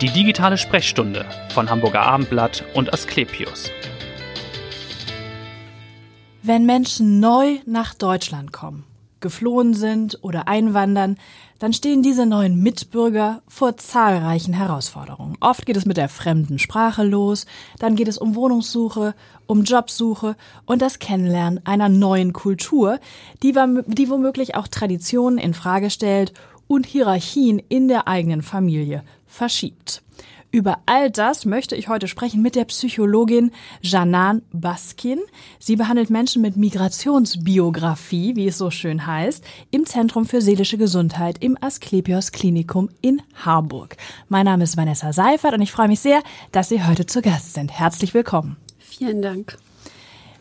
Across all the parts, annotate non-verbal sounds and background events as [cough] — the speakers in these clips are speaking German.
Die digitale Sprechstunde von Hamburger Abendblatt und Asklepios. Wenn Menschen neu nach Deutschland kommen, geflohen sind oder einwandern, dann stehen diese neuen Mitbürger vor zahlreichen Herausforderungen. Oft geht es mit der fremden Sprache los, dann geht es um Wohnungssuche, um Jobsuche und das Kennenlernen einer neuen Kultur, die, die womöglich auch Traditionen in Frage stellt und Hierarchien in der eigenen Familie verschiebt. Über all das möchte ich heute sprechen mit der Psychologin Janan Baskin. Sie behandelt Menschen mit Migrationsbiografie, wie es so schön heißt, im Zentrum für seelische Gesundheit im Asklepios Klinikum in Harburg. Mein Name ist Vanessa Seifert und ich freue mich sehr, dass Sie heute zu Gast sind. Herzlich willkommen. Vielen Dank.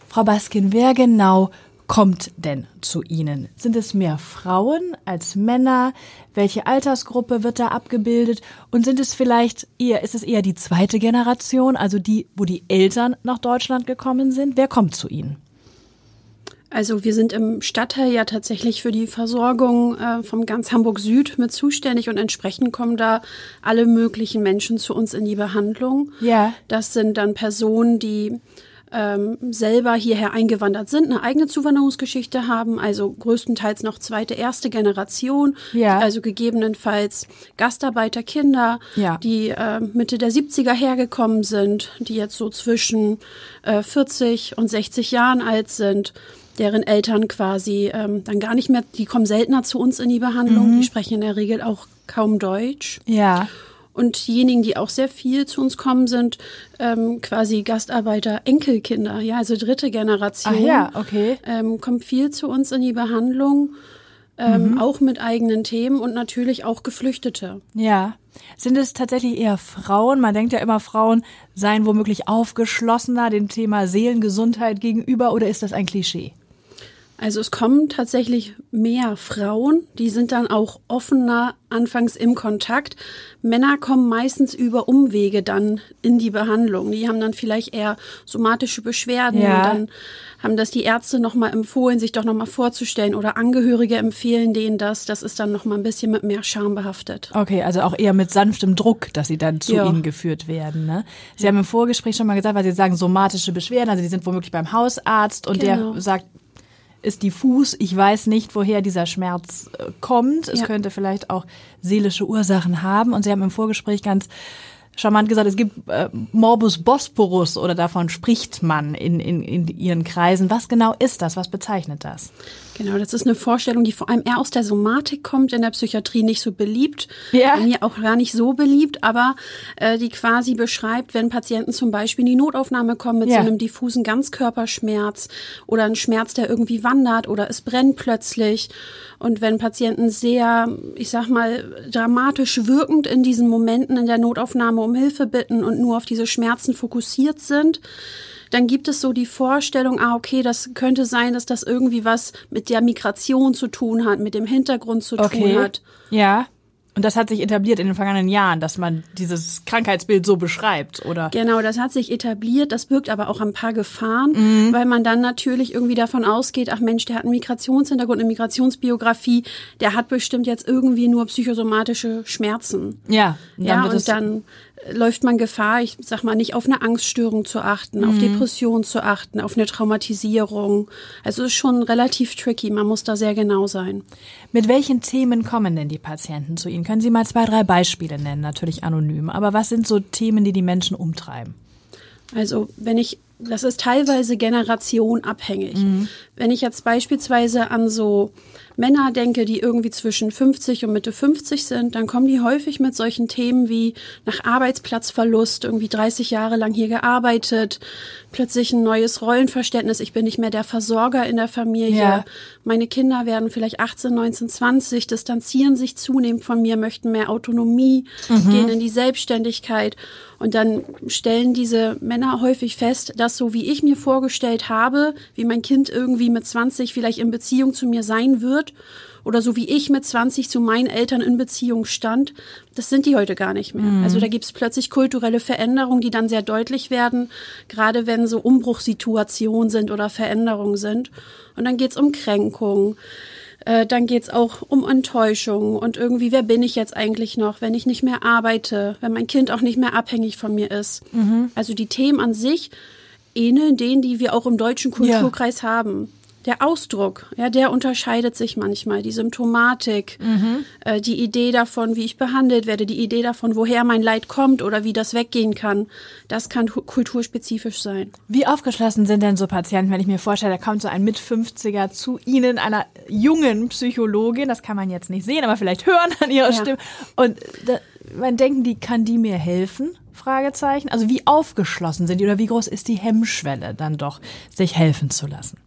Frau Baskin, wer genau kommt denn zu Ihnen? Sind es mehr Frauen als Männer? Welche Altersgruppe wird da abgebildet? Und sind es vielleicht eher, ist es eher die zweite Generation, also die, wo die Eltern nach Deutschland gekommen sind? Wer kommt zu Ihnen? Also wir sind im Stadtteil ja tatsächlich für die Versorgung äh, vom ganz Hamburg Süd mit zuständig und entsprechend kommen da alle möglichen Menschen zu uns in die Behandlung. Ja. Das sind dann Personen, die ähm, selber hierher eingewandert sind, eine eigene Zuwanderungsgeschichte haben, also größtenteils noch zweite, erste Generation, ja. also gegebenenfalls Gastarbeiterkinder, ja. die äh, Mitte der 70er hergekommen sind, die jetzt so zwischen äh, 40 und 60 Jahren alt sind deren Eltern quasi ähm, dann gar nicht mehr, die kommen seltener zu uns in die Behandlung, mhm. die sprechen in der Regel auch kaum Deutsch. Ja. Und diejenigen, die auch sehr viel zu uns kommen, sind ähm, quasi Gastarbeiter, Enkelkinder, ja, also dritte Generation. Ach ja, okay. Ähm, kommt viel zu uns in die Behandlung, ähm, mhm. auch mit eigenen Themen und natürlich auch Geflüchtete. Ja. Sind es tatsächlich eher Frauen? Man denkt ja immer, Frauen seien womöglich aufgeschlossener dem Thema Seelengesundheit gegenüber oder ist das ein Klischee? Also es kommen tatsächlich mehr Frauen, die sind dann auch offener anfangs im Kontakt. Männer kommen meistens über Umwege dann in die Behandlung. Die haben dann vielleicht eher somatische Beschwerden ja. und dann haben das die Ärzte nochmal empfohlen, sich doch nochmal vorzustellen oder Angehörige empfehlen denen das. Das ist dann nochmal ein bisschen mit mehr Scham behaftet. Okay, also auch eher mit sanftem Druck, dass sie dann zu ja. Ihnen geführt werden. Ne? Sie ja. haben im Vorgespräch schon mal gesagt, weil Sie sagen somatische Beschwerden, also die sind womöglich beim Hausarzt und genau. der sagt, ist diffus. Ich weiß nicht, woher dieser Schmerz äh, kommt. Es ja. könnte vielleicht auch seelische Ursachen haben. Und Sie haben im Vorgespräch ganz charmant gesagt, es gibt äh, Morbus Bosporus oder davon spricht man in, in, in Ihren Kreisen. Was genau ist das? Was bezeichnet das? Genau, das ist eine Vorstellung, die vor allem eher aus der Somatik kommt, in der Psychiatrie nicht so beliebt, ja. bei mir auch gar nicht so beliebt, aber äh, die quasi beschreibt, wenn Patienten zum Beispiel in die Notaufnahme kommen mit ja. so einem diffusen Ganzkörperschmerz oder ein Schmerz, der irgendwie wandert oder es brennt plötzlich und wenn Patienten sehr, ich sag mal, dramatisch wirkend in diesen Momenten in der Notaufnahme um Hilfe bitten und nur auf diese Schmerzen fokussiert sind, dann gibt es so die Vorstellung, ah, okay, das könnte sein, dass das irgendwie was mit der Migration zu tun hat, mit dem Hintergrund zu okay. tun hat. Ja. Und das hat sich etabliert in den vergangenen Jahren, dass man dieses Krankheitsbild so beschreibt, oder? Genau, das hat sich etabliert. Das birgt aber auch ein paar Gefahren, Mhm. weil man dann natürlich irgendwie davon ausgeht, ach Mensch, der hat einen Migrationshintergrund, eine Migrationsbiografie, der hat bestimmt jetzt irgendwie nur psychosomatische Schmerzen. Ja, dann Ja, und dann läuft man Gefahr, ich sag mal, nicht auf eine Angststörung zu achten, auf Mhm. Depression zu achten, auf eine Traumatisierung. Also es ist schon relativ tricky, man muss da sehr genau sein. Mit welchen Themen kommen denn die Patienten zu Ihnen? Können Sie mal zwei, drei Beispiele nennen? Natürlich anonym. Aber was sind so Themen, die die Menschen umtreiben? Also wenn ich, das ist teilweise generationabhängig. Mhm. Wenn ich jetzt beispielsweise an so Männer denke, die irgendwie zwischen 50 und Mitte 50 sind, dann kommen die häufig mit solchen Themen wie nach Arbeitsplatzverlust, irgendwie 30 Jahre lang hier gearbeitet, plötzlich ein neues Rollenverständnis, ich bin nicht mehr der Versorger in der Familie, Ja. meine Kinder werden vielleicht 18, 19, 20, distanzieren sich zunehmend von mir, möchten mehr Autonomie, gehen in die Selbstständigkeit. Und dann stellen diese Männer häufig fest, dass so wie ich mir vorgestellt habe, wie mein Kind irgendwie mit 20 vielleicht in Beziehung zu mir sein wird, oder so wie ich mit 20 zu meinen Eltern in Beziehung stand, das sind die heute gar nicht mehr. Also da gibt es plötzlich kulturelle Veränderungen, die dann sehr deutlich werden, gerade wenn so Umbruchssituationen sind oder Veränderungen sind. Und dann geht es um Kränkung Äh, dann geht's auch um Enttäuschung und irgendwie, wer bin ich jetzt eigentlich noch, wenn ich nicht mehr arbeite, wenn mein Kind auch nicht mehr abhängig von mir ist. Mhm. Also die Themen an sich ähneln denen, die wir auch im deutschen Kulturkreis ja. haben der Ausdruck, ja, der unterscheidet sich manchmal. Die Symptomatik, mhm. äh, die Idee davon, wie ich behandelt werde, die Idee davon, woher mein Leid kommt oder wie das weggehen kann, das kann kulturspezifisch sein. Wie aufgeschlossen sind denn so Patienten, wenn ich mir vorstelle, da kommt so ein Mit-50er zu Ihnen, einer jungen Psychologin, das kann man jetzt nicht sehen, aber vielleicht hören an ihrer ja. Stimme. Und da, man denken die, kann die mir helfen? Fragezeichen. Also wie aufgeschlossen sind die oder wie groß ist die Hemmschwelle dann doch, sich helfen zu lassen?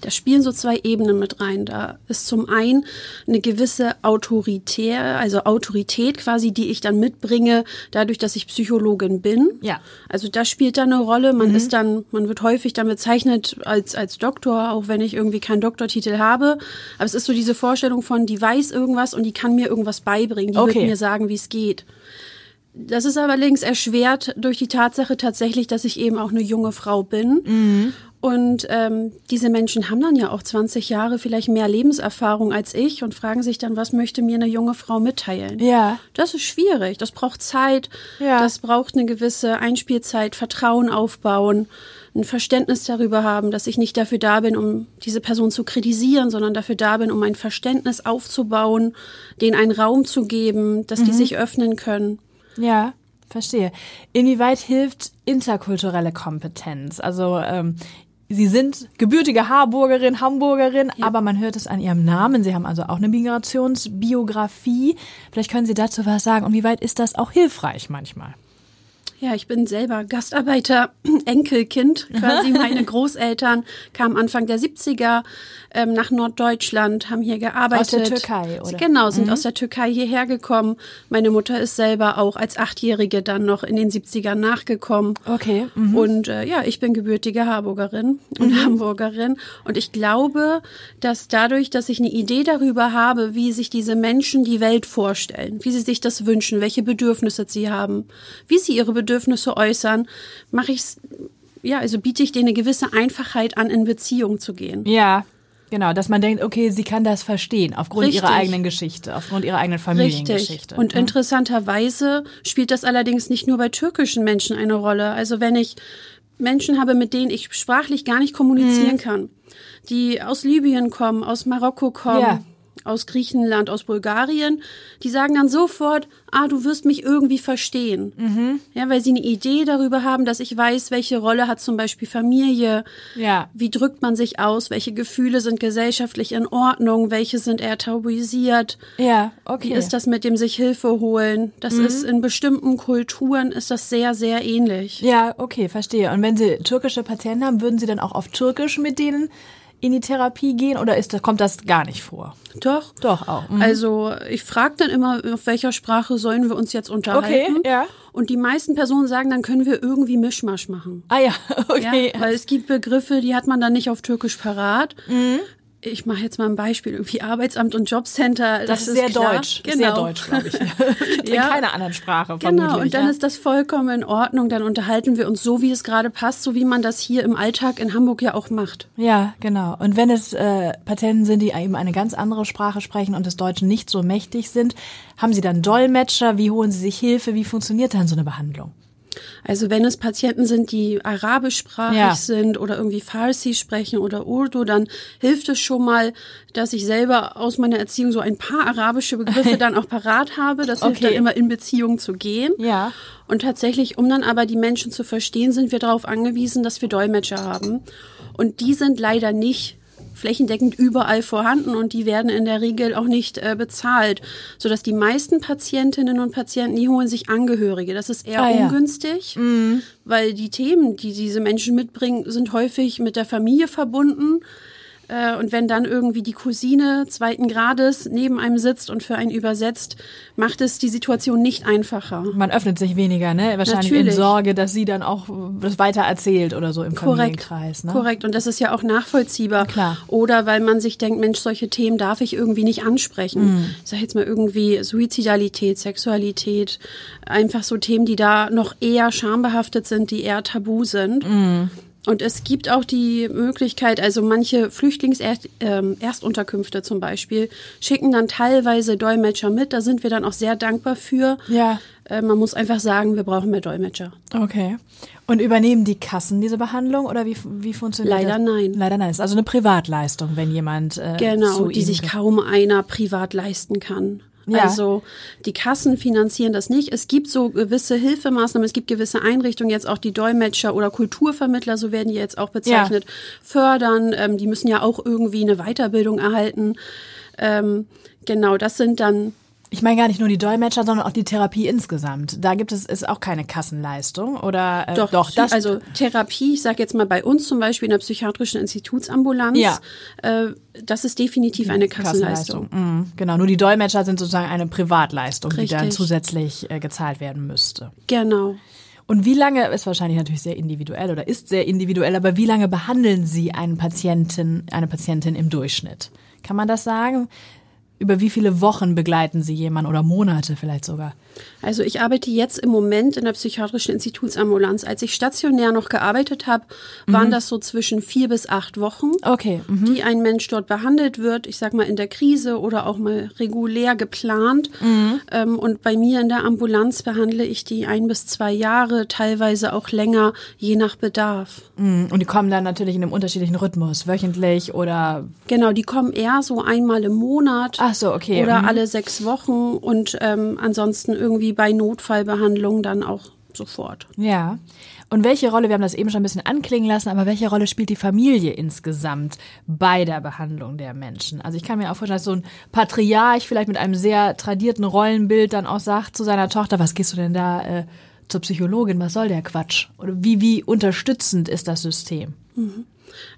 Da spielen so zwei Ebenen mit rein. Da ist zum einen eine gewisse Autorität, also Autorität quasi, die ich dann mitbringe, dadurch, dass ich Psychologin bin. Ja. Also das spielt da eine Rolle. Man mhm. ist dann, man wird häufig dann bezeichnet als, als Doktor, auch wenn ich irgendwie keinen Doktortitel habe. Aber es ist so diese Vorstellung von, die weiß irgendwas und die kann mir irgendwas beibringen. Die okay. wird mir sagen, wie es geht. Das ist allerdings erschwert durch die Tatsache tatsächlich, dass ich eben auch eine junge Frau bin. Mhm. Und ähm, diese Menschen haben dann ja auch 20 Jahre vielleicht mehr Lebenserfahrung als ich und fragen sich dann, was möchte mir eine junge Frau mitteilen? Ja. Das ist schwierig. Das braucht Zeit. Ja. Das braucht eine gewisse Einspielzeit, Vertrauen aufbauen, ein Verständnis darüber haben, dass ich nicht dafür da bin, um diese Person zu kritisieren, sondern dafür da bin, um ein Verständnis aufzubauen, denen einen Raum zu geben, dass mhm. die sich öffnen können. Ja. Verstehe. Inwieweit hilft interkulturelle Kompetenz? Also ähm, Sie sind gebürtige Harburgerin, Hamburgerin, ja. aber man hört es an Ihrem Namen. Sie haben also auch eine Migrationsbiografie. Vielleicht können Sie dazu was sagen. Und wie weit ist das auch hilfreich manchmal? Ja, ich bin selber Gastarbeiter, [clears throat] Enkelkind quasi. [laughs] Meine Großeltern kamen Anfang der 70er ähm, nach Norddeutschland, haben hier gearbeitet. Aus der Türkei, oder? Genau, sind mhm. aus der Türkei hierher gekommen. Meine Mutter ist selber auch als Achtjährige dann noch in den 70ern nachgekommen. Okay. Mhm. Und äh, ja, ich bin gebürtige Harburgerin und mhm. Hamburgerin. Und ich glaube, dass dadurch, dass ich eine Idee darüber habe, wie sich diese Menschen die Welt vorstellen, wie sie sich das wünschen, welche Bedürfnisse sie haben, wie sie ihre Bedürfnisse Bedürfnisse äußern, mache ich es, ja, also biete ich denen eine gewisse Einfachheit an, in Beziehung zu gehen. Ja, Genau, dass man denkt, okay, sie kann das verstehen, aufgrund Richtig. ihrer eigenen Geschichte, aufgrund ihrer eigenen Familiengeschichte. Richtig. Und mhm. interessanterweise spielt das allerdings nicht nur bei türkischen Menschen eine Rolle. Also wenn ich Menschen habe, mit denen ich sprachlich gar nicht kommunizieren mhm. kann, die aus Libyen kommen, aus Marokko kommen, ja aus Griechenland, aus Bulgarien, die sagen dann sofort, ah, du wirst mich irgendwie verstehen. Mhm. Ja, weil sie eine Idee darüber haben, dass ich weiß, welche Rolle hat zum Beispiel Familie, ja. wie drückt man sich aus, welche Gefühle sind gesellschaftlich in Ordnung, welche sind eher tabuisiert. Ja, okay. Wie ist das mit dem sich Hilfe holen? Das mhm. ist in bestimmten Kulturen ist das sehr, sehr ähnlich. Ja, okay, verstehe. Und wenn Sie türkische Patienten haben, würden Sie dann auch auf Türkisch mit denen in die Therapie gehen oder ist, kommt das gar nicht vor? Doch. Doch auch. Mhm. Also ich frage dann immer, auf welcher Sprache sollen wir uns jetzt unterhalten? Okay, ja. Und die meisten Personen sagen, dann können wir irgendwie Mischmasch machen. Ah ja, [laughs] okay. Ja, weil es gibt Begriffe, die hat man dann nicht auf Türkisch parat. Mhm ich mache jetzt mal ein Beispiel, irgendwie Arbeitsamt und Jobcenter. Das, das ist sehr klar. deutsch, genau. sehr deutsch, glaube ich. [laughs] ja. In keiner anderen Sprache Genau, und dann ja. ist das vollkommen in Ordnung. Dann unterhalten wir uns so, wie es gerade passt, so wie man das hier im Alltag in Hamburg ja auch macht. Ja, genau. Und wenn es äh, Patienten sind, die eben eine ganz andere Sprache sprechen und des Deutschen nicht so mächtig sind, haben sie dann Dolmetscher? Wie holen sie sich Hilfe? Wie funktioniert dann so eine Behandlung? Also wenn es Patienten sind, die arabischsprachig ja. sind oder irgendwie Farsi sprechen oder Urdu, dann hilft es schon mal, dass ich selber aus meiner Erziehung so ein paar arabische Begriffe [laughs] dann auch parat habe. Das hilft okay. dann immer in Beziehung zu gehen. Ja. Und tatsächlich, um dann aber die Menschen zu verstehen, sind wir darauf angewiesen, dass wir Dolmetscher haben. Und die sind leider nicht flächendeckend überall vorhanden und die werden in der Regel auch nicht äh, bezahlt, sodass die meisten Patientinnen und Patienten, die holen sich Angehörige. Das ist eher ah, ungünstig, ja. mhm. weil die Themen, die diese Menschen mitbringen, sind häufig mit der Familie verbunden. Äh, und wenn dann irgendwie die Cousine zweiten Grades neben einem sitzt und für einen übersetzt, macht es die Situation nicht einfacher. Man öffnet sich weniger, ne? Wahrscheinlich Natürlich. in Sorge, dass sie dann auch das weiter erzählt oder so im Korrekt. Familienkreis. Ne? Korrekt. Und das ist ja auch nachvollziehbar. Klar. Oder weil man sich denkt, Mensch, solche Themen darf ich irgendwie nicht ansprechen. Mhm. Ich sag jetzt mal irgendwie Suizidalität, Sexualität, einfach so Themen, die da noch eher schambehaftet sind, die eher tabu sind. Mhm. Und es gibt auch die Möglichkeit, also manche Flüchtlingserstunterkünfte ähm, zum Beispiel schicken dann teilweise Dolmetscher mit. Da sind wir dann auch sehr dankbar für. Ja. Äh, man muss einfach sagen, wir brauchen mehr Dolmetscher. Okay. Und übernehmen die Kassen diese Behandlung oder wie, wie funktioniert Leider das? nein. Leider nein. Es ist also eine Privatleistung, wenn jemand äh, Genau, die sich kaum einer privat leisten kann. Ja. Also die Kassen finanzieren das nicht. Es gibt so gewisse Hilfemaßnahmen, es gibt gewisse Einrichtungen, jetzt auch die Dolmetscher oder Kulturvermittler, so werden die jetzt auch bezeichnet, fördern. Ähm, die müssen ja auch irgendwie eine Weiterbildung erhalten. Ähm, genau, das sind dann Ich meine gar nicht nur die Dolmetscher, sondern auch die Therapie insgesamt. Da gibt es ist auch keine Kassenleistung oder äh, Doch, doch das also Therapie, ich sage jetzt mal bei uns zum Beispiel in der psychiatrischen Institutsambulanz, Ja. äh, das ist definitiv eine Kassenleistung. Mhm, genau, nur die Dolmetscher sind sozusagen eine Privatleistung, die dann Richtig. zusätzlich äh, gezahlt werden müsste. Genau. Und wie lange, ist wahrscheinlich natürlich sehr individuell oder ist sehr individuell, aber wie lange behandeln Sie einen Patienten, eine Patientin im Durchschnitt? Kann man das sagen? Über wie viele Wochen begleiten Sie jemanden oder Monate vielleicht sogar? Also ich arbeite jetzt im Moment in der psychiatrischen Institutsambulanz. Als ich stationär noch gearbeitet habe, waren das so zwischen vier bis acht Wochen, Okay. Mhm. die ein Mensch dort behandelt wird. Ich sag mal in der Krise oder auch mal regulär geplant. Ähm, und bei mir in der Ambulanz behandle ich die ein bis zwei Jahre, teilweise auch länger, je nach Bedarf. Mhm. Und die kommen dann natürlich in einem unterschiedlichen Rhythmus, wöchentlich oder Genau, die kommen eher so einmal im Monat. Ach so, okay. Oder Mhm. alle sechs Wochen und ähm, ansonsten irgendwie bei Notfallbehandlung dann auch sofort. Ja. Und welche Rolle, wir haben das eben schon ein bisschen anklingen lassen, aber welche Rolle spielt die Familie insgesamt bei der Behandlung der Menschen? Also ich kann mir auch vorstellen, dass so ein Patriarch vielleicht mit einem sehr tradierten Rollenbild dann auch sagt zu seiner Tochter, was gehst du denn da äh, zur Psychologin, was soll der Quatsch? Oder wie, wie unterstützend ist das System?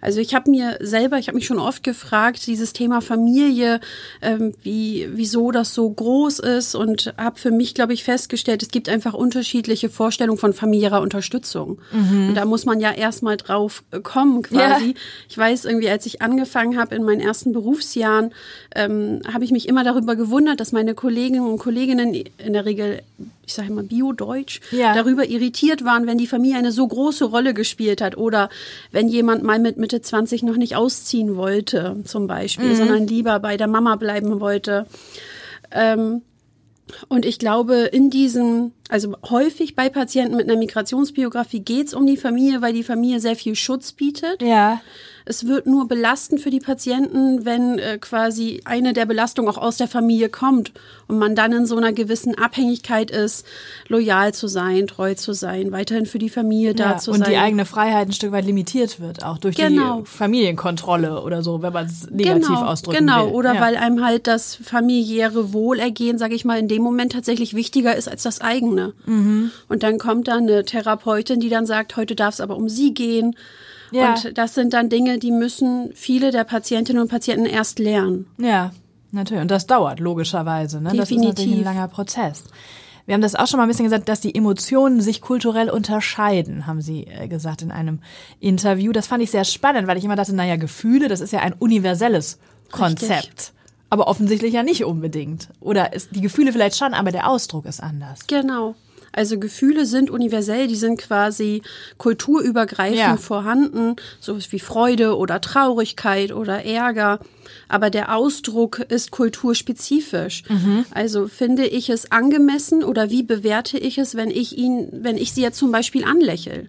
Also ich habe mir selber, ich habe mich schon oft gefragt, dieses Thema Familie, ähm, wie, wieso das so groß ist und habe für mich, glaube ich, festgestellt, es gibt einfach unterschiedliche Vorstellungen von familiärer Unterstützung. Und da muss man ja erstmal drauf kommen quasi. Ja. Ich weiß irgendwie, als ich angefangen habe in meinen ersten Berufsjahren, ähm, habe ich mich immer darüber gewundert, dass meine Kolleginnen und Kolleginnen in der Regel ich sage mal Bio-Deutsch, Ja. darüber irritiert waren, wenn die Familie eine so große Rolle gespielt hat oder wenn jemand mal mit Mitte 20 noch nicht ausziehen wollte, zum Beispiel, sondern lieber bei der Mama bleiben wollte. Ähm, und ich glaube, in diesen, also häufig bei Patienten mit einer Migrationsbiografie geht es um die Familie, weil die Familie sehr viel Schutz bietet. Ja. Es wird nur belastend für die Patienten, wenn äh, quasi eine der Belastungen auch aus der Familie kommt und man dann in so einer gewissen Abhängigkeit ist, loyal zu sein, treu zu sein, weiterhin für die Familie da ja. zu Und sein. die eigene Freiheit ein Stück weit limitiert wird, auch durch Genau. die Familienkontrolle oder so, wenn man es negativ genau, ausdrücken genau. will. Oder ja. weil einem halt das familiäre Wohlergehen, sage ich mal, in dem Moment tatsächlich wichtiger ist als das eigene. Mhm. Und dann kommt da eine Therapeutin, die dann sagt, heute darf es aber um sie gehen. Ja. Und das sind dann Dinge, die müssen viele der Patientinnen und Patienten erst lernen. Ja, natürlich. Und das dauert logischerweise. Ne? Das ist Definitiv. natürlich ein langer Prozess. Wir haben das auch schon mal ein bisschen gesagt, dass die Emotionen sich kulturell unterscheiden, haben Sie äh, gesagt in einem Interview. Das fand ich sehr spannend, weil ich immer dachte, naja, Gefühle, das ist ja ein universelles Konzept. Aber offensichtlich ja nicht unbedingt. Oder ist die Gefühle vielleicht schon, aber der Ausdruck ist anders. Genau. Also Gefühle sind universell, die sind quasi kulturübergreifend Ja. vorhanden, sowas wie Freude oder Traurigkeit oder Ärger. Aber der Ausdruck ist kulturspezifisch. Also finde ich es angemessen oder wie bewerte ich es, wenn ich ihn, wenn ich sie jetzt zum Beispiel anlächle?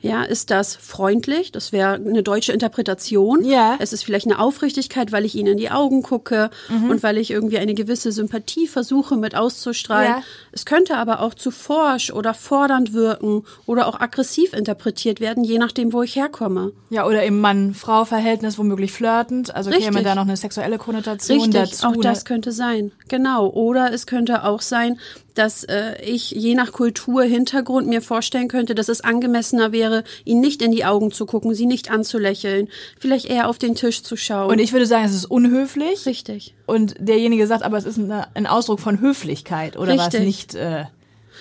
Ja, ist das freundlich? Das wäre eine deutsche Interpretation. Ja. Es ist vielleicht eine Aufrichtigkeit, weil ich ihnen in die Augen gucke und weil ich irgendwie eine gewisse Sympathie versuche mit auszustrahlen. Ja. Es könnte aber auch zu forsch oder fordernd wirken oder auch aggressiv interpretiert werden, je nachdem, wo ich herkomme. Ja, oder im Mann-Frau-Verhältnis womöglich flirtend. Also käme Richtig. da noch eine sexuelle Konnotation Richtig, dazu. auch ne? das könnte sein. Genau. Oder es könnte auch sein, dass äh, ich je nach Kultur, Hintergrund mir vorstellen könnte, dass es angemessener wäre, ihnen nicht in die Augen zu gucken, sie nicht anzulächeln, vielleicht eher auf den Tisch zu schauen. Und ich würde sagen, es ist unhöflich. Richtig. Und derjenige sagt, aber es ist eine, ein Ausdruck von Höflichkeit oder was Richtig. Nicht. Äh,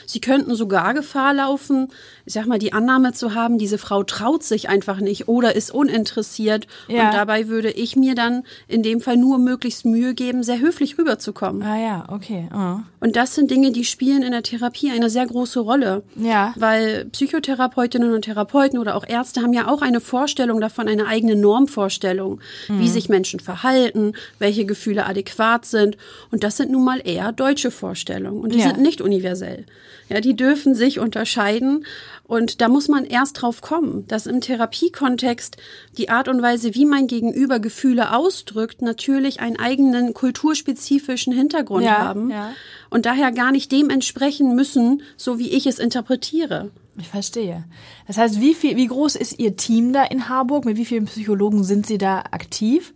Sie könnten sogar Gefahr laufen, ich sag mal, die Annahme zu haben, diese Frau traut sich einfach nicht oder ist uninteressiert. Ja. Und dabei würde ich mir dann in dem Fall nur möglichst Mühe geben, sehr höflich rüberzukommen. Ah ja, okay. Oh. Und das sind Dinge, die spielen in der Therapie eine sehr große Rolle. Ja. Weil Psychotherapeutinnen und Therapeuten oder auch Ärzte haben ja auch eine Vorstellung davon, eine eigene Normvorstellung, Mhm. wie sich Menschen verhalten, welche Gefühle adäquat sind. Und das sind nun mal eher deutsche Vorstellungen. Und die Ja. sind nicht universell. Ja, die dürfen sich unterscheiden. Und da muss man erst drauf kommen, dass im Therapiekontext die Art und Weise, wie mein Gegenüber Gefühle ausdrückt, natürlich einen eigenen kulturspezifischen Hintergrund Ja, haben ja. und daher gar nicht dem entsprechen müssen, so wie ich es interpretiere. Ich verstehe. Das heißt, wie viel, wie groß ist Ihr Team da in Harburg? Mit wie vielen Psychologen sind Sie da aktiv?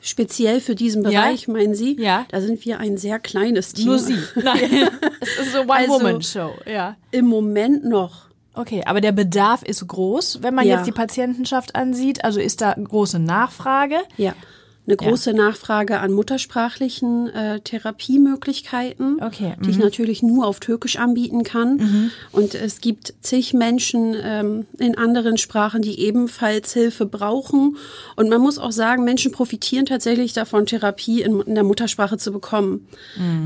Speziell für diesen Ja. Bereich, meinen Sie? Ja. Da sind wir ein sehr kleines Team. Nur Sie. [laughs] Nein. Es ist so Also- One-Woman-Show, ja. Im Moment noch. Okay, aber der Bedarf ist groß, wenn man Ja. jetzt die Patientenschaft ansieht. Also ist da große Nachfrage. Ja. Eine große Nachfrage an muttersprachlichen äh, Therapiemöglichkeiten, Okay, die ich natürlich nur auf Türkisch anbieten kann. Und es gibt zig Menschen ähm, in anderen Sprachen, die ebenfalls Hilfe brauchen. Und man muss auch sagen, Menschen profitieren tatsächlich davon, Therapie in, in der Muttersprache zu bekommen.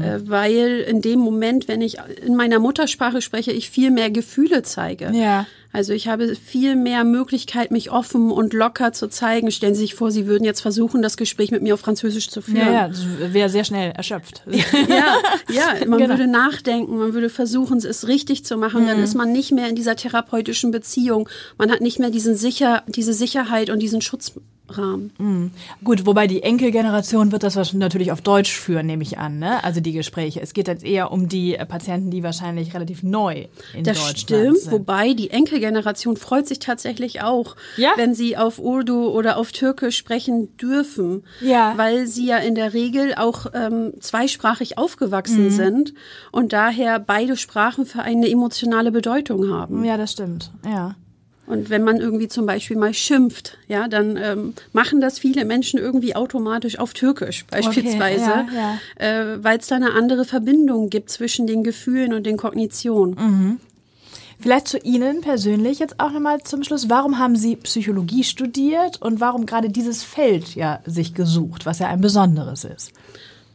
Äh, weil in dem Moment, wenn ich in meiner Muttersprache spreche, ich viel mehr Gefühle zeige. Ja. Also ich habe viel mehr Möglichkeit, mich offen und locker zu zeigen. Stellen Sie sich vor, Sie würden jetzt versuchen, das Gespräch mit mir auf Französisch zu führen. Ja, ja, das wäre sehr schnell erschöpft. [laughs] ja, ja, man Genau. würde nachdenken, man würde versuchen, es richtig zu machen. Mhm. Dann ist man nicht mehr in dieser therapeutischen Beziehung. Man hat nicht mehr diesen sicher, diese Sicherheit und diesen Schutzrahmen. Gut, wobei die Enkelgeneration wird das natürlich auf Deutsch führen, nehme ich an, ne? Also die Gespräche. Es geht jetzt eher um die äh, Patienten, die wahrscheinlich relativ neu in Das Deutschland stimmt, sind. wobei die Enkelgeneration freut sich tatsächlich auch, Ja? wenn sie auf Urdu oder auf Türkisch sprechen dürfen, Ja. weil sie ja in der Regel auch ähm, zweisprachig Mhm. aufgewachsen sind und daher beide Sprachen für eine emotionale Bedeutung haben. Ja, das stimmt. Ja. Und wenn man irgendwie zum Beispiel mal schimpft, ja, dann ähm, machen das viele Menschen irgendwie automatisch auf Türkisch beispielsweise, ja, Äh, weil es da eine andere Verbindung gibt zwischen den Gefühlen und den Kognitionen. Vielleicht zu Ihnen persönlich jetzt auch nochmal zum Schluss. Warum haben Sie Psychologie studiert und warum gerade dieses Feld ja sich gesucht, was ja ein besonderes ist?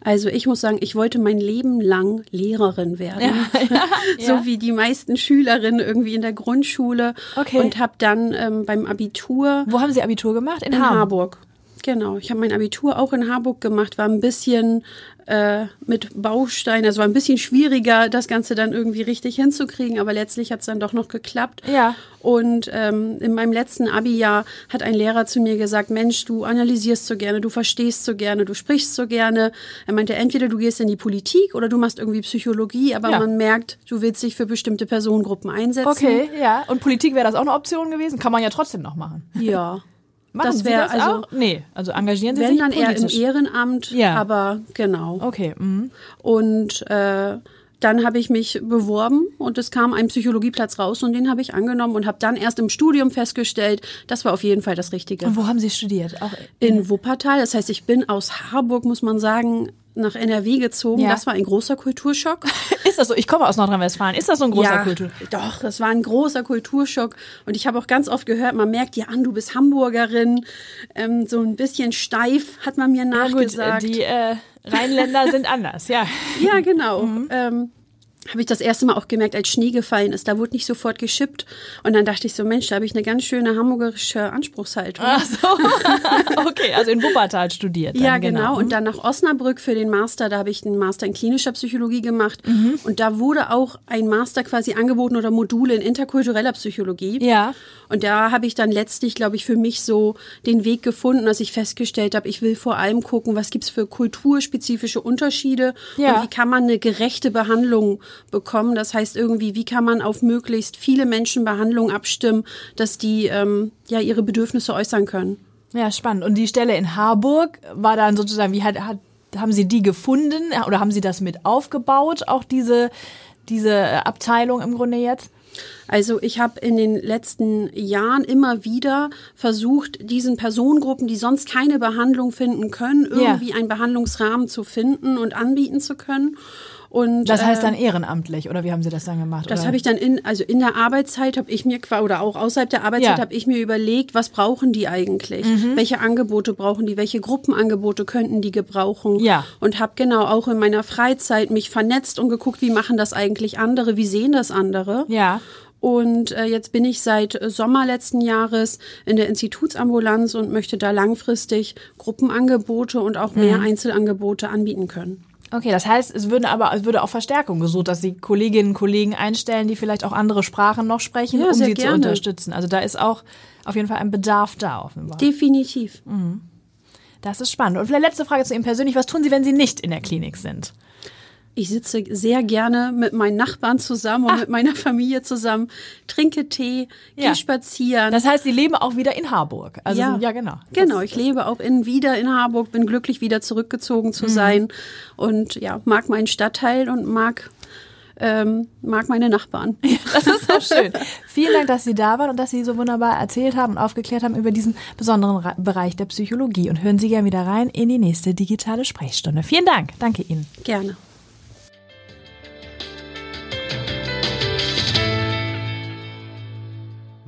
Also ich muss sagen, ich wollte mein Leben lang Lehrerin werden, [laughs] so ja. wie die meisten Schülerinnen irgendwie in der Grundschule Okay. und habe dann ähm, beim Abitur Wo haben Sie Abitur gemacht? in Harburg. Genau, ich habe mein Abitur auch in Harburg gemacht, war ein bisschen äh, mit Bausteinen, also war ein bisschen schwieriger, das Ganze dann irgendwie richtig hinzukriegen, aber letztlich hat es dann doch noch geklappt. Ja. Und ähm, in meinem letzten Abi-Jahr hat ein Lehrer zu mir gesagt, Mensch, du analysierst so gerne, du verstehst so gerne, du sprichst so gerne. Er meinte, entweder du gehst in die Politik oder du machst irgendwie Psychologie, aber Ja. man merkt, du willst dich für bestimmte Personengruppen einsetzen. Okay, ja. Und Politik wäre das auch eine Option gewesen? Kann man ja trotzdem noch machen. Ja. [laughs] Machen Das Sie wär das also- auch? Nee, also engagieren Sie Wenn sich dann eher im politisch? Ehrenamt, Ja. aber genau. Okay, mhm. Und äh, dann habe ich mich beworben und es kam ein Psychologieplatz raus und den habe ich angenommen und habe dann erst im Studium festgestellt, das war auf jeden Fall das Richtige. Und wo haben Sie studiert? Auch In Wuppertal, das heißt, ich bin aus Harburg, muss man sagen, nach NRW gezogen. Ja. Das war ein großer Kulturschock. [laughs] Ist das so? Ich komme aus Nordrhein-Westfalen. Ist das so ein großer ja, Kultur? Doch, das war ein großer Kulturschock. Und ich habe auch ganz oft gehört, man merkt dir an, du bist Hamburgerin. Ähm, so ein bisschen steif hat man mir Ja, gut, nachgesagt. die äh, Rheinländer sind [laughs] anders, ja. Ja, genau. Mhm. Ähm, habe ich das erste Mal auch gemerkt, als Schnee gefallen ist. Da wurde nicht sofort geschippt. Und dann dachte ich so, Mensch, da habe ich eine ganz schöne hamburgerische Anspruchshaltung. Ach so. [laughs] okay, also in Wuppertal studiert. Dann, ja, genau. Und dann nach Osnabrück für den Master, da habe ich einen Master in klinischer Psychologie gemacht. Mhm. Und da wurde auch ein Master quasi angeboten oder Module in interkultureller Psychologie. Ja. Und da habe ich dann letztlich, glaube ich, für mich so den Weg gefunden, dass ich festgestellt habe, ich will vor allem gucken, was gibt's für kulturspezifische Unterschiede Ja. und wie kann man eine gerechte Behandlung bekommen. Das heißt irgendwie, wie kann man auf möglichst viele Menschen Behandlung abstimmen, dass die ähm, ja ihre Bedürfnisse äußern können. Ja, spannend. Und die Stelle in Harburg war dann sozusagen, wie hat, hat haben Sie die gefunden oder haben Sie das mit aufgebaut, auch diese, diese Abteilung im Grunde jetzt? Also ich habe in den letzten Jahren immer wieder versucht, diesen Personengruppen, die sonst keine Behandlung finden können, irgendwie einen Behandlungsrahmen zu finden und anbieten zu können. Und, das heißt äh, dann ehrenamtlich oder wie haben Sie das dann gemacht? Das habe ich dann in, also in der Arbeitszeit habe ich mir oder auch außerhalb der Arbeitszeit Ja. habe ich mir überlegt, was brauchen die eigentlich? Mhm. Welche Angebote brauchen die? Welche Gruppenangebote könnten die gebrauchen? Ja. Und habe genau auch in meiner Freizeit mich vernetzt und geguckt, wie machen das eigentlich andere? Wie sehen das andere? Ja. Und äh, jetzt bin ich seit Sommer letzten Jahres in der Institutsambulanz und möchte da langfristig Gruppenangebote und auch mehr Mhm. Einzelangebote anbieten können. Okay, das heißt, es würden aber es würde auch Verstärkung gesucht, dass Sie Kolleginnen und Kollegen einstellen, die vielleicht auch andere Sprachen noch sprechen, Ja, um sie zu gerne. unterstützen. Also da ist auch auf jeden Fall ein Bedarf da offenbar. Definitiv. Das ist spannend. Und vielleicht letzte Frage zu Ihnen persönlich. Was tun Sie, wenn Sie nicht in der Klinik sind? Ich sitze sehr gerne mit meinen Nachbarn zusammen und mit meiner Familie zusammen, trinke Tee, Ja. gehe spazieren. Das heißt, Sie leben auch wieder in Harburg. Also, ja, ja genau. Genau, ich lebe auch in, wieder in Harburg, bin glücklich, wieder zurückgezogen Mhm. zu sein und ja, mag meinen Stadtteil und mag, ähm, mag meine Nachbarn. Das ist so schön. [laughs] Vielen Dank, dass Sie da waren und dass Sie so wunderbar erzählt haben und aufgeklärt haben über diesen besonderen Bereich der Psychologie. Und hören Sie gerne wieder rein in die nächste digitale Sprechstunde. Vielen Dank. Danke Ihnen. Gerne.